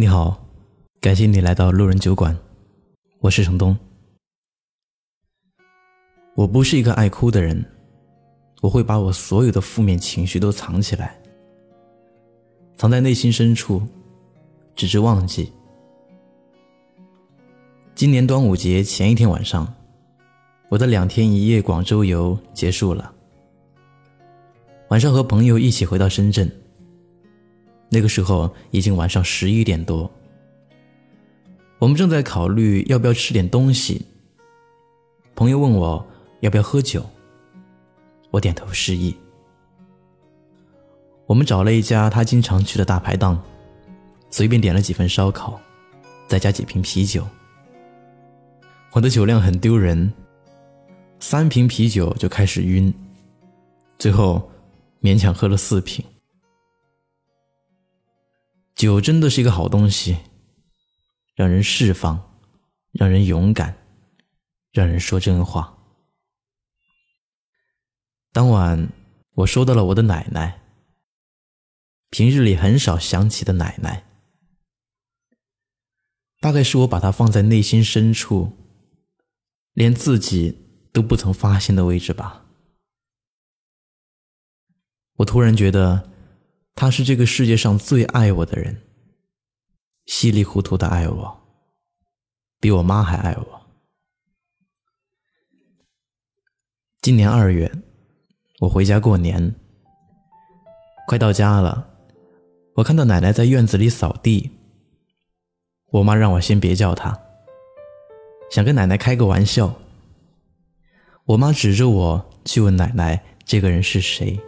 你好，感谢你来到路人酒馆，我是程东。我不是一个爱哭的人，我会把我所有的负面情绪都藏起来，藏在内心深处，直至忘记。今年端午节前一天晚上，我的两天一夜广州游结束了，晚上和朋友一起回到深圳。那个时候已经晚上十一点多，我们正在考虑要不要吃点东西。朋友问我要不要喝酒，我点头示意。我们找了一家他经常去的大排档，随便点了几份烧烤，再加几瓶啤酒。我的酒量很丢人，三瓶啤酒就开始晕，最后勉强喝了四瓶。酒真的是一个好东西，让人释放，让人勇敢，让人说真话。当晚，我收到了我的奶奶，平日里很少想起的奶奶，大概是我把她放在内心深处，连自己都不曾发现的位置吧。我突然觉得。他是这个世界上最爱我的人，稀里糊涂的爱我，比我妈还爱我。今年二月，我回家过年，快到家了，我看到奶奶在院子里扫地。我妈让我先别叫她，想跟奶奶开个玩笑。我妈指着我去问奶奶：“这个人是谁？”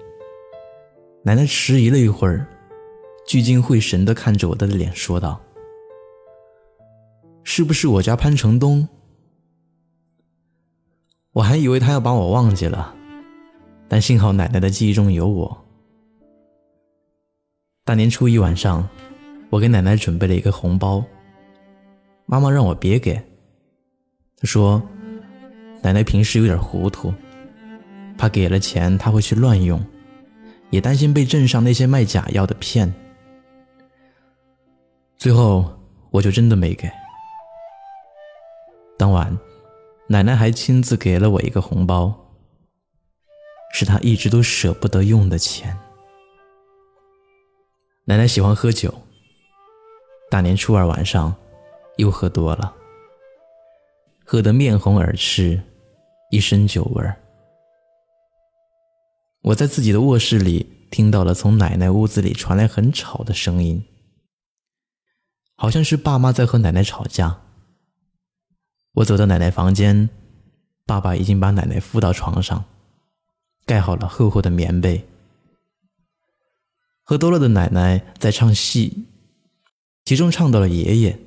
奶奶迟疑了一会儿，聚精会神的看着我的脸，说道：“是不是我家潘成东？”我还以为他要把我忘记了，但幸好奶奶的记忆中有我。大年初一晚上，我给奶奶准备了一个红包，妈妈让我别给，她说：“奶奶平时有点糊涂，怕给了钱她会去乱用。”也担心被镇上那些卖假药的骗，最后我就真的没给。当晚，奶奶还亲自给了我一个红包，是她一直都舍不得用的钱。奶奶喜欢喝酒，大年初二晚上又喝多了，喝得面红耳赤，一身酒味儿。我在自己的卧室里听到了从奶奶屋子里传来很吵的声音，好像是爸妈在和奶奶吵架。我走到奶奶房间，爸爸已经把奶奶扶到床上，盖好了厚厚的棉被。喝多了的奶奶在唱戏，其中唱到了爷爷。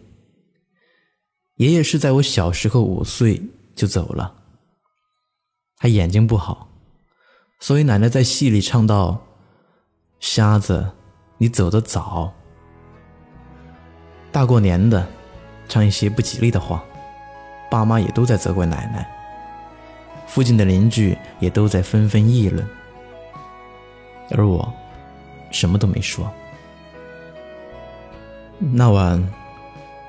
爷爷是在我小时候五岁就走了，他眼睛不好。所以奶奶在戏里唱道：“瞎子，你走得早。”大过年的，唱一些不吉利的话，爸妈也都在责怪奶奶。附近的邻居也都在纷纷议论，而我什么都没说。那晚，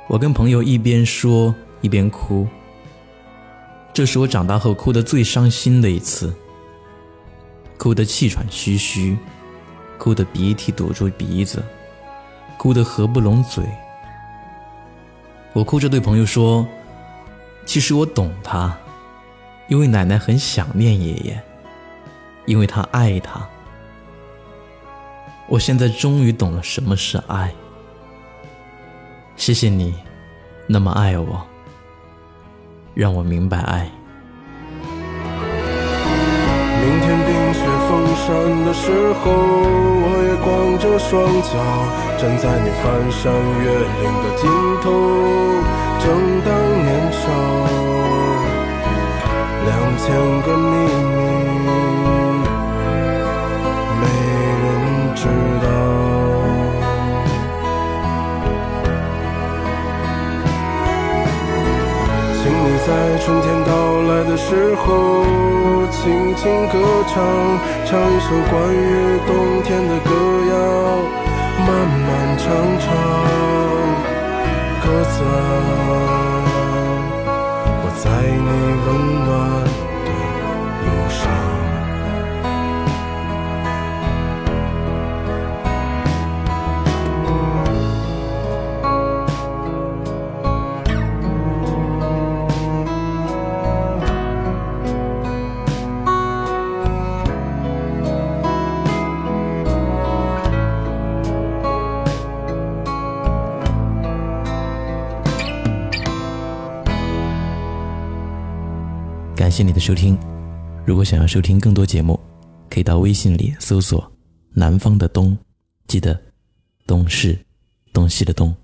我跟朋友一边说一边哭，这是我长大后哭得最伤心的一次。哭得气喘吁吁，哭得鼻涕堵住鼻子，哭得合不拢嘴。我哭着对朋友说：“其实我懂他，因为奶奶很想念爷爷，因为她爱他。我现在终于懂了什么是爱。谢谢你，那么爱我，让我明白爱。”山的时候，我也光着双脚站在你翻山越岭的尽头。正当年少，两千个秘春天到来的时候，轻轻歌唱，唱一首关于冬天的歌谣，漫漫长长。择。我在你温暖的路上。感谢你的收听。如果想要收听更多节目，可以到微信里搜索“南方的东”，记得“东”是东西的“东”。